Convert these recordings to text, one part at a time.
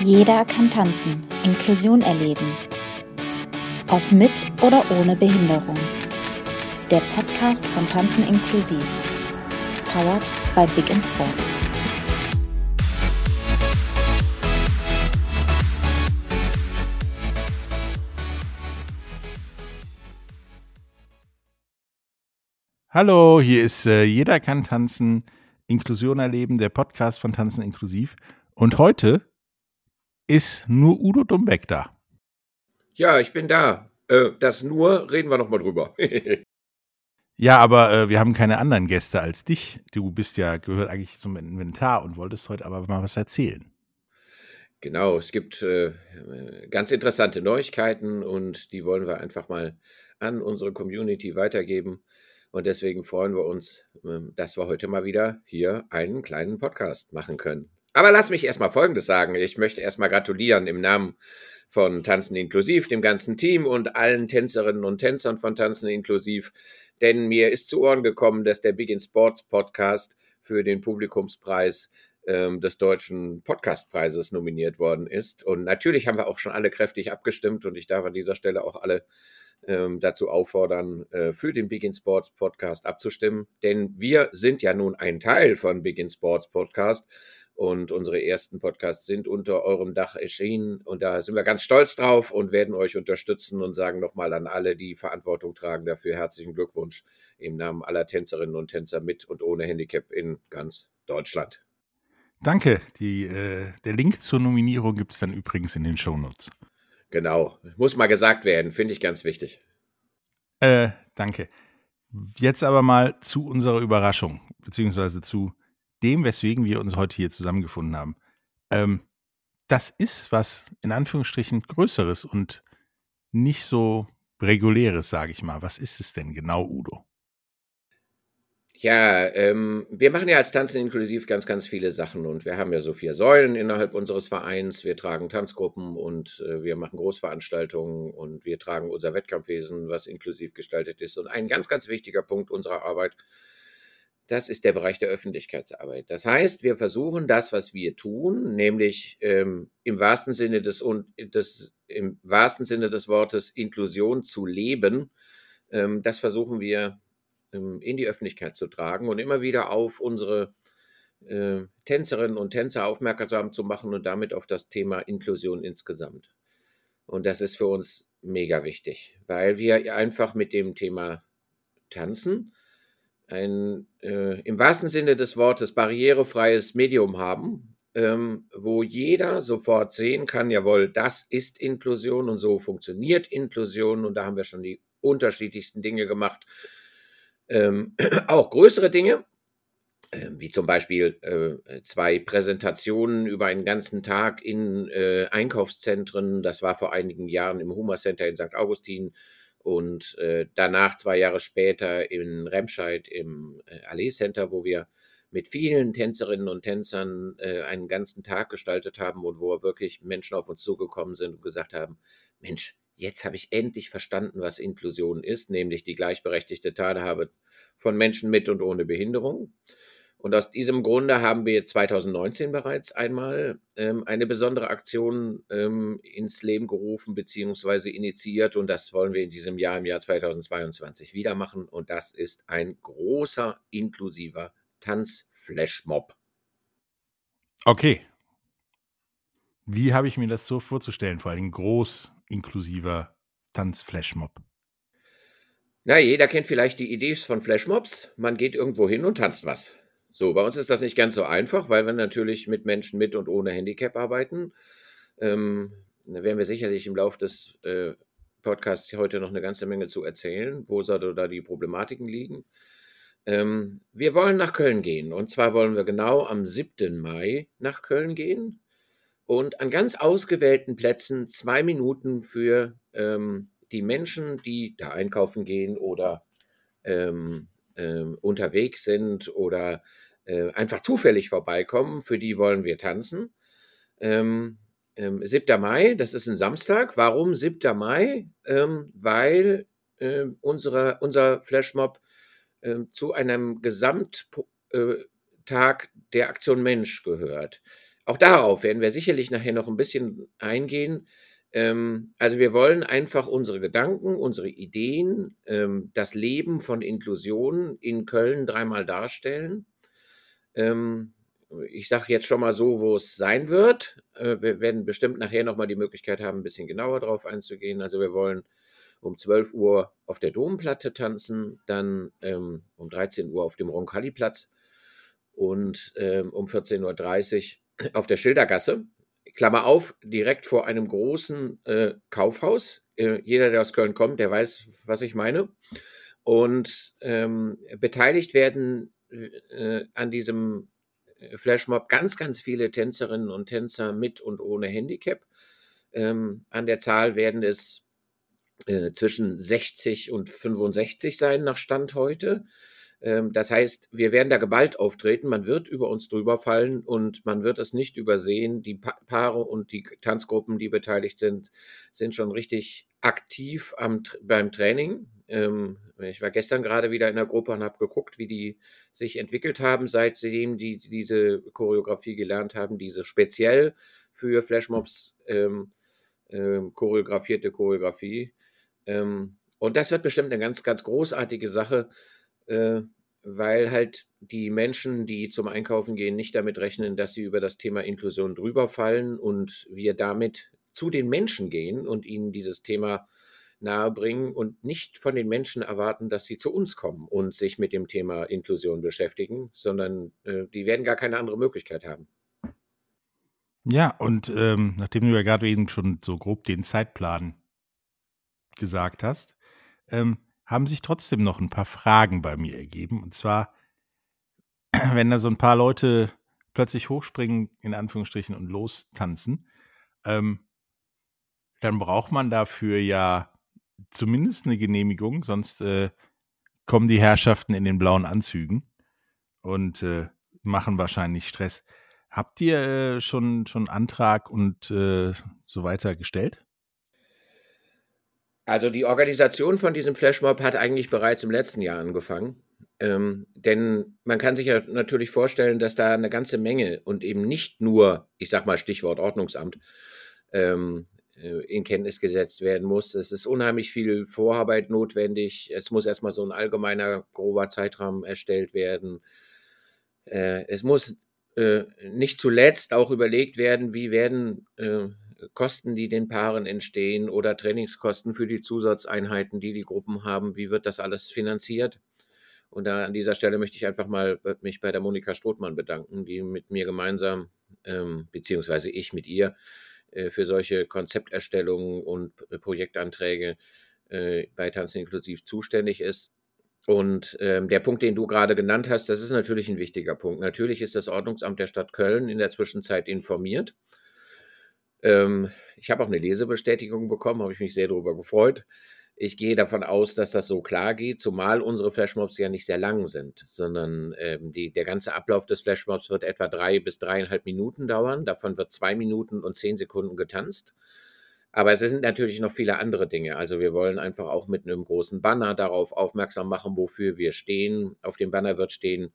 Jeder kann tanzen, Inklusion erleben. Ob mit oder ohne Behinderung. Der Podcast von Tanzen inklusiv. Powered by Big in Sports. Hallo, hier ist äh, Jeder kann tanzen, Inklusion erleben, der Podcast von Tanzen inklusiv. Und heute ist nur Udo Dumbeck da. Ja, ich bin da. Äh, das nur, reden wir nochmal drüber. ja, aber äh, wir haben keine anderen Gäste als dich. Du bist ja, gehört eigentlich zum Inventar und wolltest heute aber mal was erzählen. Genau, es gibt äh, ganz interessante Neuigkeiten und die wollen wir einfach mal an unsere Community weitergeben. Und deswegen freuen wir uns, ähm, dass wir heute mal wieder hier einen kleinen Podcast machen können. Aber lass mich erstmal Folgendes sagen. Ich möchte erstmal gratulieren im Namen von Tanzen Inklusiv, dem ganzen Team und allen Tänzerinnen und Tänzern von Tanzen Inklusiv. Denn mir ist zu Ohren gekommen, dass der Big in Sports Podcast für den Publikumspreis ähm, des Deutschen Podcastpreises nominiert worden ist. Und natürlich haben wir auch schon alle kräftig abgestimmt und ich darf an dieser Stelle auch alle ähm, dazu auffordern, äh, für den Big in Sports Podcast abzustimmen. Denn wir sind ja nun ein Teil von Big in Sports Podcast und unsere ersten Podcasts sind unter eurem Dach erschienen und da sind wir ganz stolz drauf und werden euch unterstützen und sagen nochmal an alle, die Verantwortung tragen dafür herzlichen Glückwunsch im Namen aller Tänzerinnen und Tänzer mit und ohne Handicap in ganz Deutschland. Danke. Die, äh, der Link zur Nominierung gibt es dann übrigens in den Shownotes. Genau, muss mal gesagt werden, finde ich ganz wichtig. Äh, danke. Jetzt aber mal zu unserer Überraschung, beziehungsweise zu dem, weswegen wir uns heute hier zusammengefunden haben. Ähm, das ist was in Anführungsstrichen Größeres und nicht so reguläres, sage ich mal. Was ist es denn genau, Udo? Ja, ähm, wir machen ja als Tanzen inklusiv ganz, ganz viele Sachen und wir haben ja so vier Säulen innerhalb unseres Vereins. Wir tragen Tanzgruppen und äh, wir machen Großveranstaltungen und wir tragen unser Wettkampfwesen, was inklusiv gestaltet ist. Und ein ganz, ganz wichtiger Punkt unserer Arbeit, das ist der Bereich der Öffentlichkeitsarbeit. Das heißt, wir versuchen das, was wir tun, nämlich ähm, im wahrsten Sinne des und des, im wahrsten Sinne des Wortes Inklusion zu leben. Ähm, das versuchen wir ähm, in die Öffentlichkeit zu tragen und immer wieder auf unsere äh, Tänzerinnen und Tänzer aufmerksam zu machen und damit auf das Thema Inklusion insgesamt. Und das ist für uns mega wichtig, weil wir einfach mit dem Thema Tanzen ein äh, im wahrsten Sinne des Wortes barrierefreies Medium haben, ähm, wo jeder sofort sehen kann, jawohl, das ist Inklusion und so funktioniert Inklusion und da haben wir schon die unterschiedlichsten Dinge gemacht ähm, auch größere Dinge, äh, wie zum Beispiel äh, zwei Präsentationen über einen ganzen Tag in äh, Einkaufszentren. Das war vor einigen Jahren im Hummer Center in St. Augustin und äh, danach zwei Jahre später in Remscheid im äh, Allee Center, wo wir mit vielen Tänzerinnen und Tänzern äh, einen ganzen Tag gestaltet haben und wo wirklich Menschen auf uns zugekommen sind und gesagt haben, Mensch, jetzt habe ich endlich verstanden, was Inklusion ist, nämlich die gleichberechtigte Teilhabe von Menschen mit und ohne Behinderung. Und aus diesem Grunde haben wir 2019 bereits einmal ähm, eine besondere Aktion ähm, ins Leben gerufen bzw. initiiert und das wollen wir in diesem Jahr, im Jahr 2022 wieder machen und das ist ein großer inklusiver Tanzflashmob. Okay. Wie habe ich mir das so vorzustellen, vor allem groß inklusiver Tanzflashmob? Na, jeder kennt vielleicht die Idee von Flashmobs. Man geht irgendwo hin und tanzt was. So, bei uns ist das nicht ganz so einfach, weil wir natürlich mit Menschen mit und ohne Handicap arbeiten. Ähm, da werden wir sicherlich im Laufe des äh, Podcasts heute noch eine ganze Menge zu erzählen, wo da die Problematiken liegen. Ähm, wir wollen nach Köln gehen. Und zwar wollen wir genau am 7. Mai nach Köln gehen und an ganz ausgewählten Plätzen zwei Minuten für ähm, die Menschen, die da einkaufen gehen oder ähm, ähm, unterwegs sind oder äh, einfach zufällig vorbeikommen, für die wollen wir tanzen. Ähm, 7. Ähm, Mai, das ist ein Samstag. Warum 7. Mai? Ähm, weil äh, unsere, unser Flashmob äh, zu einem Gesamttag äh, der Aktion Mensch gehört. auch darauf werden wir sicherlich nachher noch ein bisschen eingehen. Ähm, also wir wollen einfach unsere Gedanken, unsere Ideen, ähm, das Leben von Inklusion in Köln dreimal darstellen. Ähm, ich sage jetzt schon mal so, wo es sein wird. Äh, wir werden bestimmt nachher nochmal die Möglichkeit haben, ein bisschen genauer drauf einzugehen. Also wir wollen um 12 Uhr auf der Domplatte tanzen, dann ähm, um 13 Uhr auf dem Roncalli-Platz und ähm, um 14.30 Uhr auf der Schildergasse. Klammer auf, direkt vor einem großen äh, Kaufhaus. Äh, jeder, der aus Köln kommt, der weiß, was ich meine. Und ähm, beteiligt werden äh, an diesem Flashmob ganz, ganz viele Tänzerinnen und Tänzer mit und ohne Handicap. Ähm, an der Zahl werden es äh, zwischen 60 und 65 sein nach Stand heute. Ähm, das heißt, wir werden da geballt auftreten, man wird über uns drüber fallen und man wird es nicht übersehen. Die pa Paare und die Tanzgruppen, die beteiligt sind, sind schon richtig aktiv am, beim Training. Ähm, ich war gestern gerade wieder in der Gruppe und habe geguckt, wie die sich entwickelt haben, seitdem die diese Choreografie gelernt haben, diese speziell für Flashmobs ähm, ähm, choreografierte Choreografie. Ähm, und das wird bestimmt eine ganz, ganz großartige Sache, äh, weil halt die Menschen, die zum Einkaufen gehen, nicht damit rechnen, dass sie über das Thema Inklusion drüber fallen und wir damit zu den Menschen gehen und ihnen dieses Thema nahebringen und nicht von den Menschen erwarten, dass sie zu uns kommen und sich mit dem Thema Inklusion beschäftigen, sondern äh, die werden gar keine andere Möglichkeit haben. Ja, und ähm, nachdem du ja gerade eben schon so grob den Zeitplan gesagt hast, ähm, haben sich trotzdem noch ein paar Fragen bei mir ergeben. Und zwar, wenn da so ein paar Leute plötzlich hochspringen, in Anführungsstrichen, und lostanzen, ähm, dann braucht man dafür ja zumindest eine Genehmigung, sonst äh, kommen die Herrschaften in den blauen Anzügen und äh, machen wahrscheinlich Stress. Habt ihr äh, schon, schon Antrag und äh, so weiter gestellt? Also die Organisation von diesem Flashmob hat eigentlich bereits im letzten Jahr angefangen. Ähm, denn man kann sich ja natürlich vorstellen, dass da eine ganze Menge und eben nicht nur, ich sag mal Stichwort Ordnungsamt, ähm, äh, in Kenntnis gesetzt werden muss. Es ist unheimlich viel Vorarbeit notwendig. Es muss erstmal so ein allgemeiner, grober Zeitrahmen erstellt werden. Äh, es muss äh, nicht zuletzt auch überlegt werden, wie werden Kosten, die den Paaren entstehen oder Trainingskosten für die Zusatzeinheiten, die die Gruppen haben, wie wird das alles finanziert? Und da an dieser Stelle möchte ich einfach mal mich bei der Monika Strothmann bedanken, die mit mir gemeinsam, ähm, beziehungsweise ich mit ihr, äh, für solche Konzepterstellungen und äh, Projektanträge äh, bei Tanzen inklusiv zuständig ist. Und ähm, der Punkt, den du gerade genannt hast, das ist natürlich ein wichtiger Punkt. Natürlich ist das Ordnungsamt der Stadt Köln in der Zwischenzeit informiert. Ähm, ich habe auch eine Lesebestätigung bekommen, habe ich mich sehr darüber gefreut. Ich gehe davon aus, dass das so klar geht, zumal unsere Flashmobs ja nicht sehr lang sind, sondern ähm, die, der ganze Ablauf des Flashmobs wird etwa drei bis dreieinhalb Minuten dauern. Davon wird zwei Minuten und zehn Sekunden getanzt. Aber es sind natürlich noch viele andere Dinge. Also wir wollen einfach auch mit einem großen Banner darauf aufmerksam machen, wofür wir stehen. Auf dem Banner wird stehen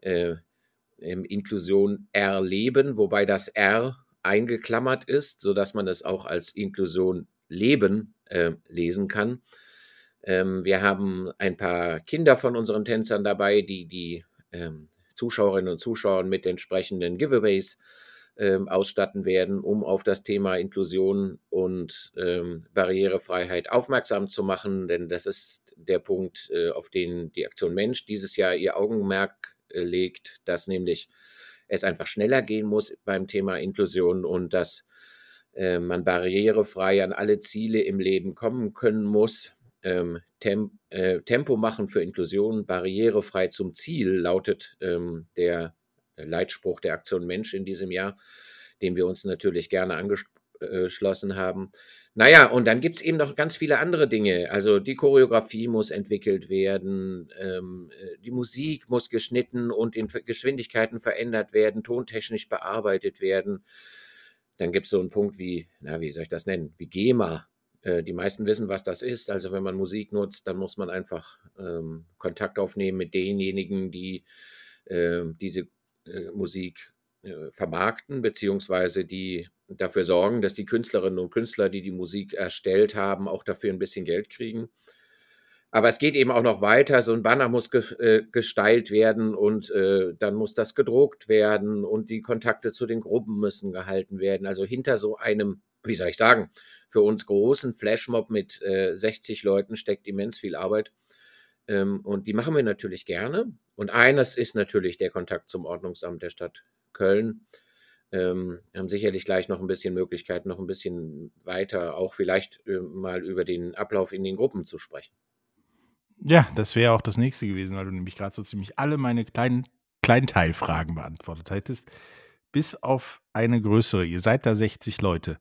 äh, Inklusion erleben, wobei das R eingeklammert ist, sodass man es auch als Inklusion leben äh, lesen kann. Ähm, wir haben ein paar Kinder von unseren Tänzern dabei, die die ähm, Zuschauerinnen und Zuschauer mit entsprechenden Giveaways ähm, ausstatten werden, um auf das Thema Inklusion und ähm, Barrierefreiheit aufmerksam zu machen. Denn das ist der Punkt, äh, auf den die Aktion Mensch dieses Jahr ihr Augenmerk äh, legt, dass nämlich es einfach schneller gehen muss beim Thema Inklusion und dass man barrierefrei an alle Ziele im Leben kommen können muss. Ähm, Tem äh, Tempo machen für Inklusion, barrierefrei zum Ziel lautet ähm, der Leitspruch der Aktion Mensch in diesem Jahr, dem wir uns natürlich gerne angeschlossen haben. Naja, und dann gibt es eben noch ganz viele andere Dinge. Also die Choreografie muss entwickelt werden, ähm, äh, die Musik muss geschnitten und in Geschwindigkeiten verändert werden, tontechnisch bearbeitet werden. Dann gibt es so einen Punkt wie, na, wie soll ich das nennen, wie GEMA. Äh, die meisten wissen, was das ist. Also wenn man Musik nutzt, dann muss man einfach ähm, Kontakt aufnehmen mit denjenigen, die äh, diese äh, Musik äh, vermarkten, beziehungsweise die dafür sorgen, dass die Künstlerinnen und Künstler, die die Musik erstellt haben, auch dafür ein bisschen Geld kriegen. Aber es geht eben auch noch weiter. So ein Banner muss ge äh, gestylt werden und äh, dann muss das gedruckt werden und die Kontakte zu den Gruppen müssen gehalten werden. Also hinter so einem, wie soll ich sagen, für uns großen Flashmob mit äh, 60 Leuten steckt immens viel Arbeit. Ähm, und die machen wir natürlich gerne. Und eines ist natürlich der Kontakt zum Ordnungsamt der Stadt Köln. Ähm, wir haben sicherlich gleich noch ein bisschen Möglichkeit, noch ein bisschen weiter auch vielleicht äh, mal über den Ablauf in den Gruppen zu sprechen. Ja, das wäre auch das nächste gewesen, weil du nämlich gerade so ziemlich alle meine kleinen Kleinteilfragen beantwortet hättest. Bis auf eine größere. Ihr seid da 60 Leute.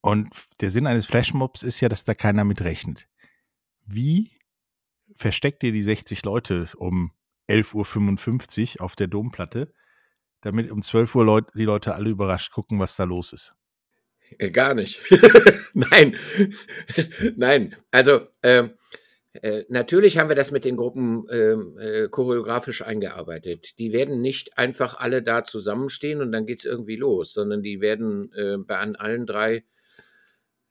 Und der Sinn eines Flashmobs ist ja, dass da keiner mit rechnet. Wie versteckt ihr die 60 Leute um 11.55 Uhr auf der Domplatte, damit um 12 Uhr Leut die Leute alle überrascht gucken, was da los ist? Äh, gar nicht. Nein. Nein. Also, ähm, äh, natürlich haben wir das mit den Gruppen ähm, äh, choreografisch eingearbeitet. Die werden nicht einfach alle da zusammenstehen und dann geht es irgendwie los, sondern die werden äh, bei an allen drei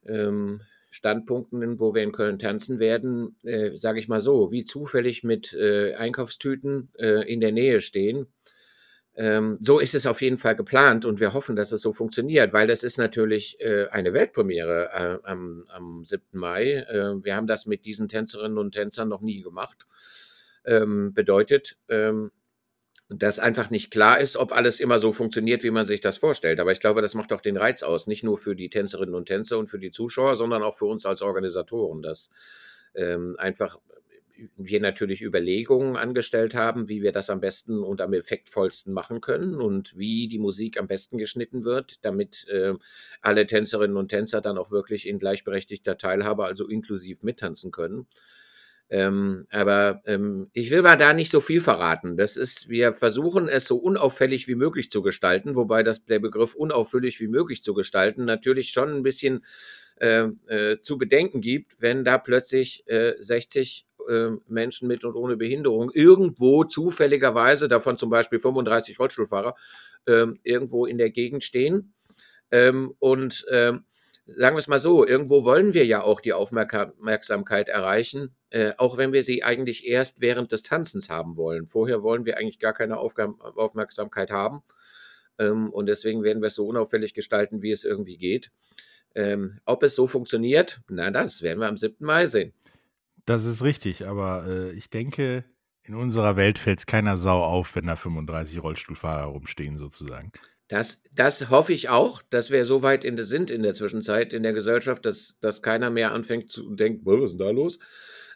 ähm, Standpunkten, wo wir in Köln tanzen werden, äh, sage ich mal so, wie zufällig mit äh, Einkaufstüten äh, in der Nähe stehen ähm, so ist es auf jeden Fall geplant und wir hoffen, dass es so funktioniert, weil das ist natürlich äh, eine Weltpremiere äh, am, am 7. Mai. Äh, wir haben das mit diesen Tänzerinnen und Tänzern noch nie gemacht. Ähm, bedeutet, ähm, dass einfach nicht klar ist, ob alles immer so funktioniert, wie man sich das vorstellt. Aber ich glaube, das macht auch den Reiz aus, nicht nur für die Tänzerinnen und Tänzer und für die Zuschauer, sondern auch für uns als Organisatoren, dass ähm, einfach wir natürlich Überlegungen angestellt haben, wie wir das am besten und am effektvollsten machen können und wie die Musik am besten geschnitten wird, damit äh, alle Tänzerinnen und Tänzer dann auch wirklich in gleichberechtigter Teilhabe, also inklusiv mittanzen können. Ähm, aber ähm, ich will mal da nicht so viel verraten. Das ist, wir versuchen es so unauffällig wie möglich zu gestalten, wobei das der Begriff unauffällig wie möglich zu gestalten natürlich schon ein bisschen äh, äh, zu bedenken gibt, wenn da plötzlich äh, 60 äh, Menschen mit und ohne Behinderung irgendwo zufälligerweise, davon zum Beispiel 35 Rollstuhlfahrer, ähm, irgendwo in der Gegend stehen. Ähm, und ähm, sagen wir es mal so, irgendwo wollen wir ja auch die Aufmerksamkeit erreichen, äh, auch wenn wir sie eigentlich erst während des Tanzens haben wollen. Vorher wollen wir eigentlich gar keine Aufgab Aufmerksamkeit haben. Ähm, und deswegen werden wir es so unauffällig gestalten, wie es irgendwie geht. Ähm, ob es so funktioniert, na, das werden wir am 7. Mai sehen. Das ist richtig, aber äh, ich denke, in unserer Welt fällt es keiner Sau auf, wenn da 35 Rollstuhlfahrer rumstehen, sozusagen. Das, das hoffe ich auch, dass wir so weit in, sind in der Zwischenzeit in der Gesellschaft, dass, dass keiner mehr anfängt zu denken, was ist denn da los?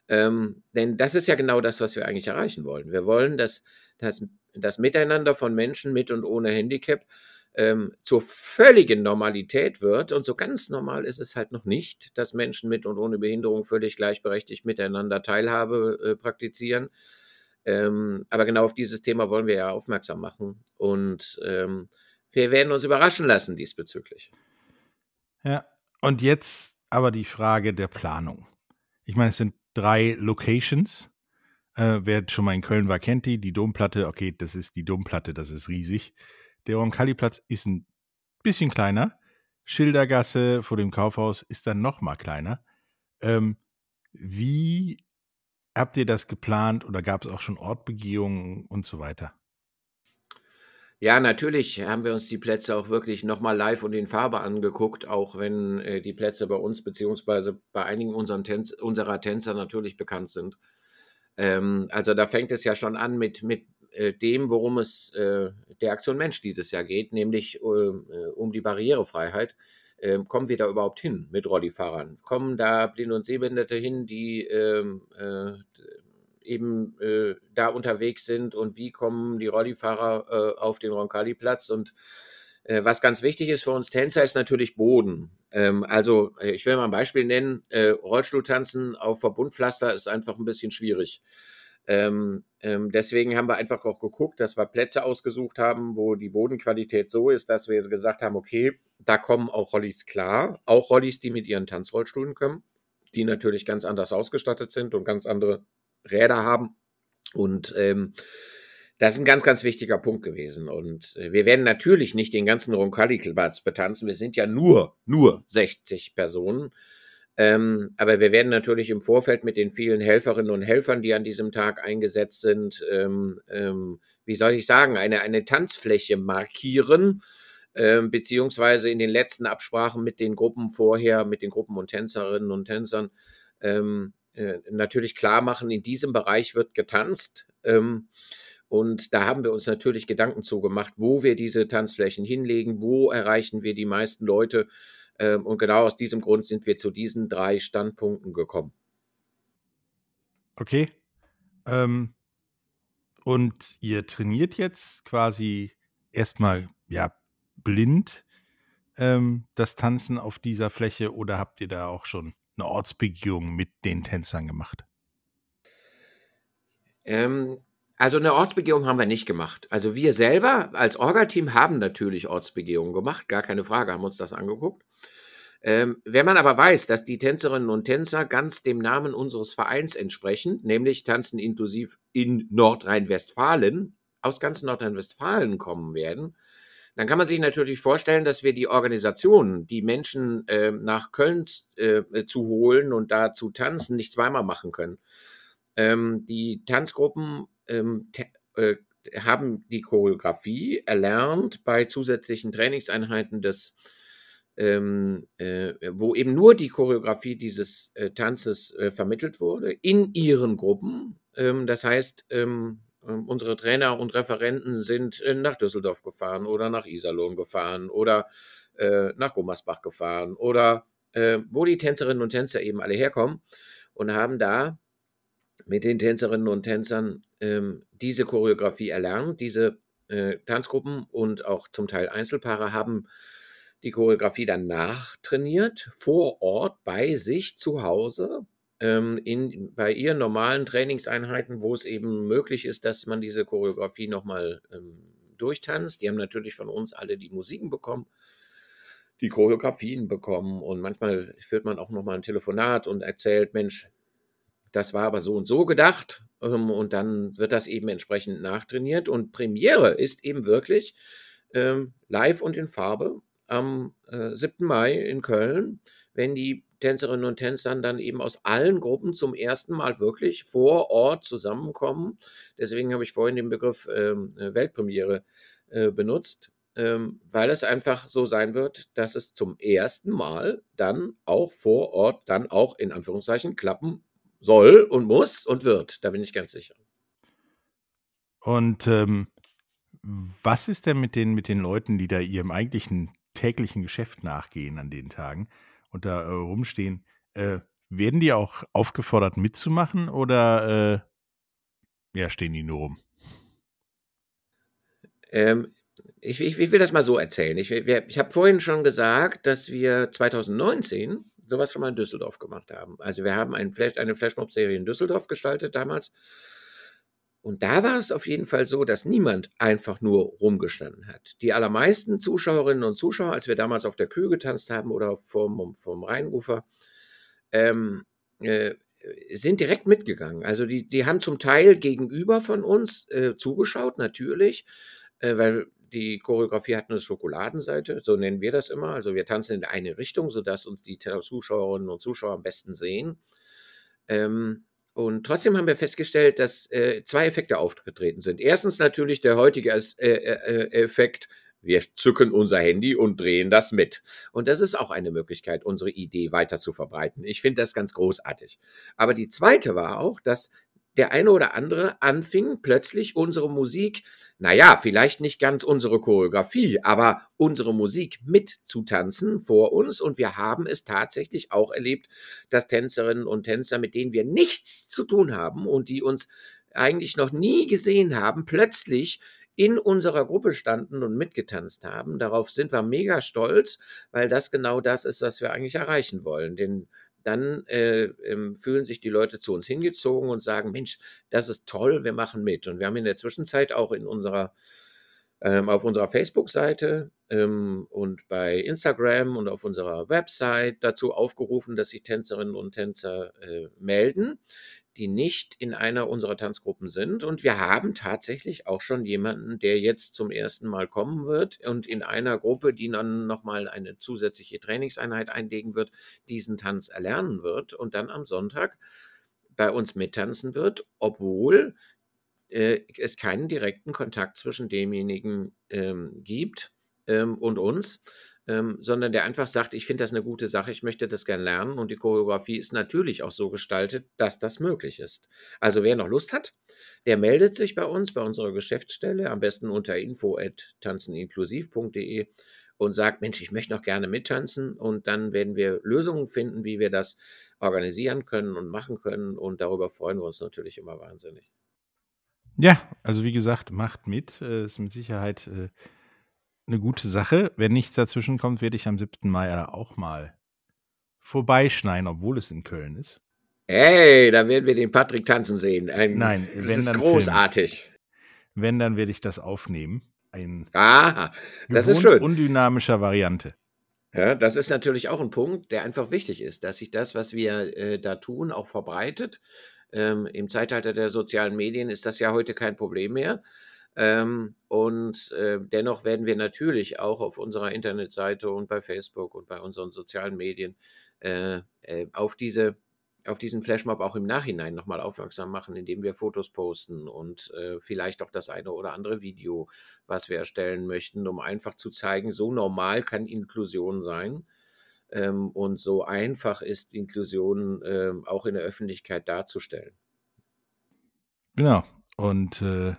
Ähm, denn das ist ja genau das, was wir eigentlich erreichen wollen. Wir wollen, dass, dass das Miteinander von Menschen mit und ohne Handicap ähm, zur völligen Normalität wird. Und so ganz normal ist es halt noch nicht, dass Menschen mit und ohne Behinderung völlig gleichberechtigt miteinander Teilhabe äh, praktizieren. Ähm, aber genau auf dieses Thema wollen wir ja aufmerksam machen. Und ähm, wir werden uns überraschen lassen diesbezüglich. Ja, und jetzt aber die Frage der Planung. Ich meine, es sind drei Locations. Äh, wer schon mal in Köln war, kennt die. Die Domplatte, okay, das ist die Domplatte, das ist riesig. Der Roncalli-Platz ist ein bisschen kleiner. Schildergasse vor dem Kaufhaus ist dann noch mal kleiner. Ähm, wie habt ihr das geplant oder gab es auch schon Ortbegehungen und so weiter? Ja, natürlich haben wir uns die Plätze auch wirklich nochmal live und in Farbe angeguckt, auch wenn äh, die Plätze bei uns beziehungsweise bei einigen Tänz unserer Tänzer natürlich bekannt sind. Ähm, also da fängt es ja schon an mit, mit äh, dem, worum es äh, der Aktion Mensch dieses Jahr geht, nämlich ähm, äh, um die Barrierefreiheit. Ähm, kommen wir da überhaupt hin mit Rollifahrern? Kommen da Blinde und Sehbehinderte hin, die ähm, äh, eben äh, da unterwegs sind und wie kommen die Rollifahrer äh, auf den Roncalli-Platz? Und was ganz wichtig ist für uns Tänzer ist natürlich Boden. Ähm, also ich will mal ein Beispiel nennen. Rollstuhltanzen auf Verbundpflaster ist einfach ein bisschen schwierig. Ähm, ähm, deswegen haben wir einfach auch geguckt, dass wir Plätze ausgesucht haben, wo die Bodenqualität so ist, dass wir gesagt haben, okay, da kommen auch Rollis klar, auch Rollis, die mit ihren Tanzrollstühlen kommen, die natürlich ganz anders ausgestattet sind und ganz andere Räder haben. Und ähm, Das ist ein ganz, ganz wichtiger Punkt gewesen. Und äh, wir werden natürlich nicht den ganzen Roncalli-Kilbatz betanzen. Wir sind ja nur, nur 60 Personen. Ähm, aber wir werden natürlich im Vorfeld mit den vielen Helferinnen und Helfern, die an diesem Tag eingesetzt sind, ähm, ähm, wie soll ich sagen, eine, eine Tanzfläche markieren, ähm, beziehungsweise in den letzten Absprachen mit den Gruppen vorher, mit den Gruppen und Tänzerinnen und Tänzern, ähm, äh, natürlich klar machen, in diesem Bereich wird getanzt. Ähm, und da haben wir uns natürlich Gedanken zugemacht, wo wir diese Tanzflächen hinlegen, wo erreichen wir die meisten Leute. Ähm, und genau aus diesem Grund sind wir zu diesen drei Standpunkten gekommen. Okay. Ähm, und ihr trainiert jetzt quasi erstmal ja blind ähm, das Tanzen auf dieser Fläche oder habt ihr da auch schon eine Ortsbegehung mit den Tänzern gemacht? Ähm, also eine Ortsbegehung haben wir nicht gemacht. Also wir selber als Orga-Team haben natürlich Ortsbegehungen gemacht, gar keine Frage, haben uns das angeguckt. Ähm, wenn man aber weiß, dass die Tänzerinnen und Tänzer ganz dem Namen unseres Vereins entsprechen, nämlich Tanzen inklusiv in Nordrhein-Westfalen, aus ganz Nordrhein-Westfalen kommen werden, dann kann man sich natürlich vorstellen, dass wir die Organisation, die Menschen äh, nach Köln äh, zu holen und da zu tanzen, nicht zweimal machen können. Ähm, die Tanzgruppen ähm, äh, haben die Choreografie erlernt bei zusätzlichen Trainingseinheiten des ähm, äh, wo eben nur die Choreografie dieses äh, Tanzes äh, vermittelt wurde, in ihren Gruppen. Ähm, das heißt, ähm, ähm, unsere Trainer und Referenten sind äh, nach Düsseldorf gefahren oder nach Iserlohn gefahren oder äh, nach Gummersbach gefahren oder äh, wo die Tänzerinnen und Tänzer eben alle herkommen und haben da mit den Tänzerinnen und Tänzern ähm, diese Choreografie erlernt. Diese äh, Tanzgruppen und auch zum Teil Einzelpaare haben die Choreografie dann nachtrainiert, vor Ort bei sich zu Hause ähm, in, bei ihren normalen Trainingseinheiten, wo es eben möglich ist, dass man diese Choreografie nochmal ähm, durchtanzt. Die haben natürlich von uns alle die Musiken bekommen, die Choreografien bekommen und manchmal führt man auch nochmal ein Telefonat und erzählt, Mensch, das war aber so und so gedacht ähm, und dann wird das eben entsprechend nachtrainiert und Premiere ist eben wirklich ähm, live und in Farbe am äh, 7. Mai in Köln, wenn die Tänzerinnen und Tänzern dann eben aus allen Gruppen zum ersten Mal wirklich vor Ort zusammenkommen. Deswegen habe ich vorhin den Begriff ähm, äh, Weltpremiere äh, benutzt, ähm, weil es einfach so sein wird, dass es zum ersten Mal dann auch vor Ort dann auch in Anführungszeichen klappen soll und muss und wird. Da bin ich ganz sicher. Und ähm, was ist denn mit den, mit den Leuten, die da ihrem eigentlichen täglichen Geschäft nachgehen an den Tagen? und da äh, rumstehen, äh, werden die auch aufgefordert mitzumachen oder äh, ja, stehen die nur rum? Ähm, ich, ich, ich, will das mal so erzählen. Ich, ich habe vorhin schon gesagt, dass wir 2019 sowas schon mal in Düsseldorf gemacht haben. Also wir haben ein Flash, eine Flashmob-Serie in Düsseldorf gestaltet damals. Und da war es auf jeden Fall so, dass niemand einfach nur rumgestanden hat. Die allermeisten Zuschauerinnen und Zuschauer, als wir damals auf der Kühe getanzt haben oder vom, vom Rheinufer, ähm, äh, sind direkt mitgegangen. Also die, die haben zum Teil gegenüber von uns äh, zugeschaut, natürlich, äh, weil die Choreografie hat eine Schokoladenseite, so nennen wir das immer. Also wir tanzen in eine Richtung, sodass uns die Zuschauerinnen und Zuschauer am besten sehen. Ähm, und trotzdem haben wir festgestellt, dass äh, zwei Effekte aufgetreten sind. Erstens natürlich der heutige äh, äh, Effekt, wir zücken unser Handy und drehen das mit. Und das ist auch eine Möglichkeit, unsere Idee weiter zu verbreiten. Ich finde das ganz großartig. Aber die zweite war auch, dass der eine oder andere anfing plötzlich unsere Musik, naja, vielleicht nicht ganz unsere Choreografie, aber unsere Musik mitzutanzen vor uns. Und wir haben es tatsächlich auch erlebt, dass Tänzerinnen und Tänzer, mit denen wir nichts zu tun haben und die uns eigentlich noch nie gesehen haben, plötzlich in unserer Gruppe standen und mitgetanzt haben. Darauf sind wir mega stolz, weil das genau das ist, was wir eigentlich erreichen wollen. Den dann äh, ähm, fühlen sich die Leute zu uns hingezogen und sagen, Mensch, das ist toll, wir machen mit. Und wir haben in der Zwischenzeit auch in unserer ähm, auf unserer Facebook-Seite ähm, und bei Instagram und auf unserer Website dazu aufgerufen, dass sich Tänzerinnen und Tänzer äh, melden, die nicht in einer unserer Tanzgruppen sind. Und wir haben tatsächlich auch schon jemanden, der jetzt zum ersten Mal kommen wird und in einer Gruppe, die dann nochmal eine zusätzliche Trainingseinheit einlegen wird, diesen Tanz erlernen wird und dann am Sonntag bei uns mittanzen wird, obwohl äh, es keinen direkten Kontakt zwischen demjenigen ähm, gibt ähm, und uns, ähm, sondern der einfach sagt, ich finde das eine gute Sache, ich möchte das gerne lernen und die Choreografie ist natürlich auch so gestaltet, dass das möglich ist. Also wer noch Lust hat, der meldet sich bei uns, bei unserer Geschäftsstelle, am besten unter info@tanzeninklusiv.de und sagt, Mensch, ich möchte noch gerne mittanzen und dann werden wir Lösungen finden, wie wir das organisieren können und machen können und darüber freuen wir uns natürlich immer wahnsinnig. Ja, also wie gesagt, macht mit, äh, ist mit Sicherheit äh, eine gute Sache. Wenn nichts dazwischen kommt, werde ich am 7. Mai auch mal vorbeischneien, obwohl es in Köln ist. Hey, da werden wir den Patrick tanzen sehen. Ein, Nein, das wenn ist dann großartig. Film. Wenn, dann werde ich das aufnehmen. Ein Aha, das ist schön. undynamischer Variante. Ja, das ist natürlich auch ein Punkt, der einfach wichtig ist, dass sich das, was wir äh, da tun, auch verbreitet. Ähm, Im Zeitalter der sozialen Medien ist das ja heute kein Problem mehr. Ähm, und äh, dennoch werden wir natürlich auch auf unserer Internetseite und bei Facebook und bei unseren sozialen Medien äh, äh, auf diese auf diesen Flashmob auch im Nachhinein nochmal aufmerksam machen, indem wir Fotos posten und äh, vielleicht auch das eine oder andere Video, was wir erstellen möchten, um einfach zu zeigen, so normal kann Inklusion sein ähm, und so einfach ist Inklusion ähm, auch in der Öffentlichkeit darzustellen. Genau. Und äh,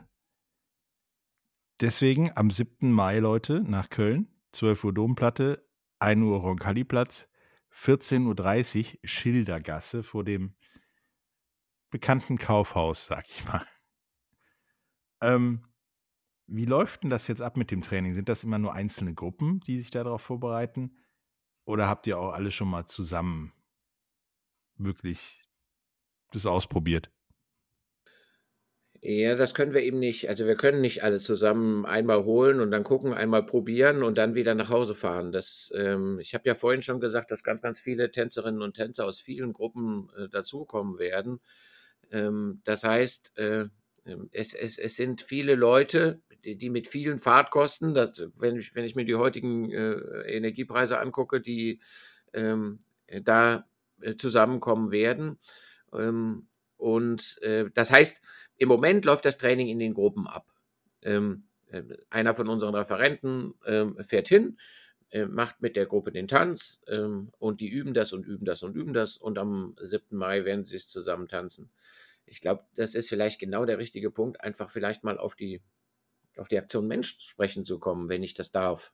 deswegen am 7. Mai, Leute, nach Köln, 12 Uhr Domplatte, 1 Uhr Roncalli-Platz, 14.30 Uhr Schildergasse vor dem bekannten Kaufhaus, sag ich mal. Ähm, wie läuft denn das jetzt ab mit dem Training? Sind das immer nur einzelne Gruppen, die sich darauf vorbereiten? Oder habt ihr auch alle schon mal zusammen wirklich das ausprobiert? Ja, das können wir eben nicht. Also wir können nicht alle zusammen einmal holen und dann gucken, einmal probieren und dann wieder nach Hause fahren. Das, ähm, ich habe ja vorhin schon gesagt, dass ganz, ganz viele Tänzerinnen und Tänzer aus vielen Gruppen äh, dazukommen werden. Ähm, das heißt, äh, ähm, es, es, es sind viele Leute, die, die mit vielen Fahrtkosten, das, wenn, ich, wenn ich mir die heutigen äh, Energiepreise angucke, die ähm, da äh, zusammenkommen werden. Ähm, und äh, das heißt, im Moment läuft das Training in den Gruppen ab. Ähm, äh, einer von unseren Referenten ähm, fährt hin, äh, macht mit der Gruppe den Tanz ähm, und die üben das und üben das und üben das und am 7. Mai werden sie es zusammen tanzen. Ich glaube, das ist vielleicht genau der richtige Punkt, einfach vielleicht mal auf die, auf die Aktion Mensch sprechen zu kommen, wenn ich das darf.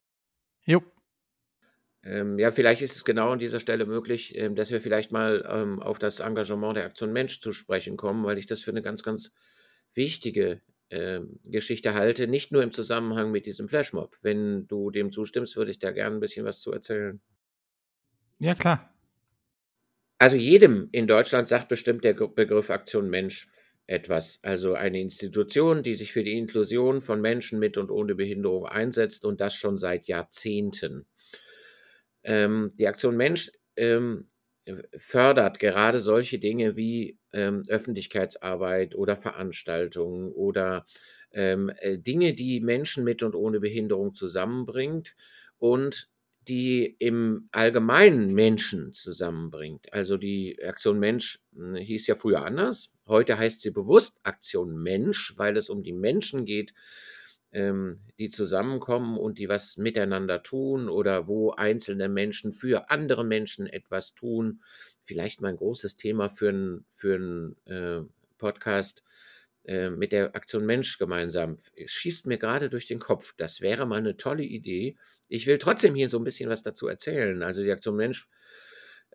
Jo. Ähm, ja, vielleicht ist es genau an dieser Stelle möglich, ähm, dass wir vielleicht mal ähm, auf das Engagement der Aktion Mensch zu sprechen kommen, weil ich das für eine ganz, ganz wichtige äh, Geschichte halte, nicht nur im Zusammenhang mit diesem Flashmob. Wenn du dem zustimmst, würde ich da gerne ein bisschen was zu erzählen. Ja, klar. Also jedem in Deutschland sagt bestimmt der Begriff Aktion Mensch etwas. Also eine Institution, die sich für die Inklusion von Menschen mit und ohne Behinderung einsetzt und das schon seit Jahrzehnten. Ähm, die Aktion Mensch ähm, fördert gerade solche Dinge wie ähm, Öffentlichkeitsarbeit oder Veranstaltungen oder ähm, äh, Dinge, die Menschen mit und ohne Behinderung zusammenbringt und die im Allgemeinen Menschen zusammenbringt. Also die Aktion Mensch hm, hieß ja früher anders. Heute heißt sie bewusst Aktion Mensch, weil es um die Menschen geht, ähm, die zusammenkommen und die was miteinander tun oder wo einzelne Menschen für andere Menschen etwas tun. Vielleicht mal ein großes Thema für einen für äh, Podcast äh, mit der Aktion Mensch gemeinsam. Es schießt mir gerade durch den Kopf. Das wäre mal eine tolle Idee. Ich will trotzdem hier so ein bisschen was dazu erzählen. Also die Aktion Mensch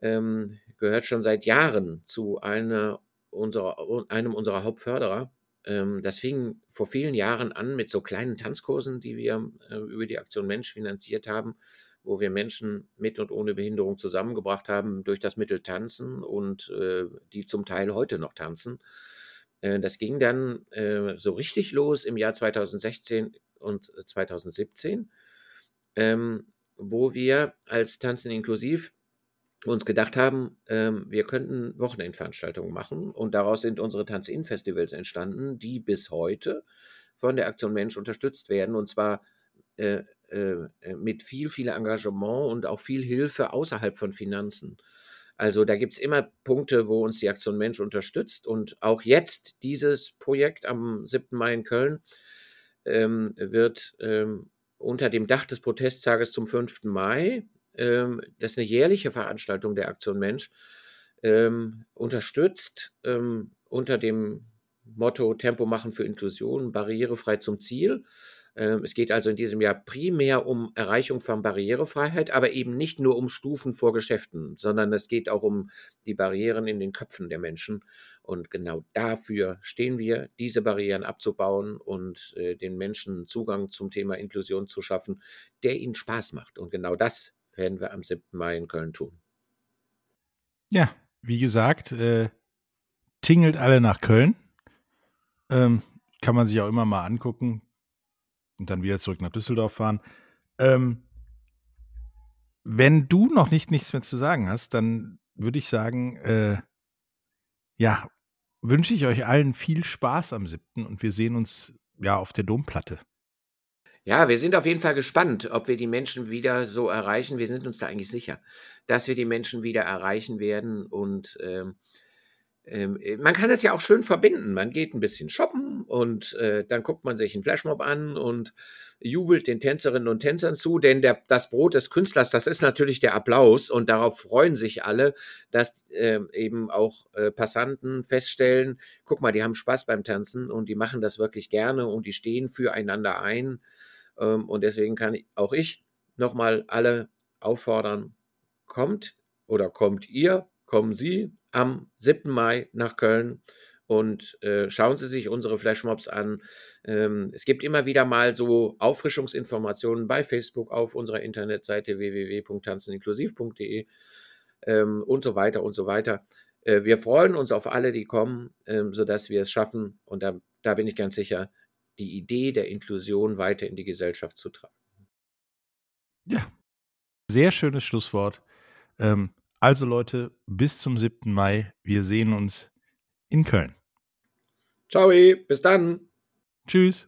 ähm, gehört schon seit Jahren zu einer unserer, einem unserer Hauptförderer ähm, das fing vor vielen Jahren an mit so kleinen Tanzkursen, die wir äh, über die Aktion Mensch finanziert haben, wo wir Menschen mit und ohne Behinderung zusammengebracht haben durch das Mittel Tanzen und äh, die zum Teil heute noch tanzen. Äh, das ging dann äh, so richtig los im Jahr 2016 und 2017, ähm, wo wir als Tanzen inklusiv uns gedacht haben, ähm, wir könnten Wochenendveranstaltungen machen und daraus sind unsere Tanz-In-Festivals entstanden, die bis heute von der Aktion Mensch unterstützt werden und zwar äh, mit viel, viel Engagement und auch viel Hilfe außerhalb von Finanzen. Also da gibt es immer Punkte, wo uns die Aktion Mensch unterstützt und auch jetzt dieses Projekt am 7. Mai in Köln ähm, wird ähm, unter dem Dach des Protesttages zum 5. Mai ähm, das ist eine jährliche Veranstaltung der Aktion Mensch, ähm, unterstützt ähm, unter dem Motto Tempo machen für Inklusion, barrierefrei zum Ziel. Ähm, es geht also in diesem Jahr primär um Erreichung von Barrierefreiheit, aber eben nicht nur um Stufen vor Geschäften, sondern es geht auch um die Barrieren in den Köpfen der Menschen. Und genau dafür stehen wir, diese Barrieren abzubauen und äh, den Menschen Zugang zum Thema Inklusion zu schaffen, der ihnen Spaß macht. Und genau das werden wir am 7. Mai in Köln tun. Ja, wie gesagt, äh, tingelt alle nach Köln. Ähm, kann man sich auch immer mal angucken und dann wieder zurück nach Düsseldorf fahren. Ähm, wenn du noch nicht nichts mehr zu sagen hast, dann würde ich sagen, äh, ja, wünsche ich euch allen viel Spaß am 7. und wir sehen uns ja auf der Domplatte. Ja, wir sind auf jeden Fall gespannt, ob wir die Menschen wieder so erreichen. Wir sind uns da eigentlich sicher, dass wir die Menschen wieder erreichen werden. Und ähm, ähm, man kann es ja auch schön verbinden. Man geht ein bisschen shoppen und äh, dann guckt man sich einen Flashmob an und jubelt den Tänzerinnen und Tänzern zu, denn der, das Brot des Künstlers, das ist natürlich der Applaus und darauf freuen sich alle, dass äh, eben auch äh, Passanten feststellen, guck mal, die haben Spaß beim Tanzen und die machen das wirklich gerne und die stehen füreinander ein. Ähm, und deswegen kann auch ich nochmal alle auffordern, kommt oder kommt ihr, kommen Sie am 7. Mai nach Köln und äh, schauen Sie sich unsere Flashmobs an. Ähm, es gibt immer wieder mal so Auffrischungsinformationen bei Facebook auf unserer Internetseite www.tanzeninklusiv.de ähm, und so weiter und so weiter. Äh, wir freuen uns auf alle, die kommen, ähm, sodass wir es schaffen. Und da, da bin ich ganz sicher, die Idee der Inklusion weiter in die Gesellschaft zu tragen. Ja, sehr schönes Schlusswort. Ähm, also Leute, bis zum 7. Mai. Wir sehen uns in Köln. Ciao, bis dann. Tschüss.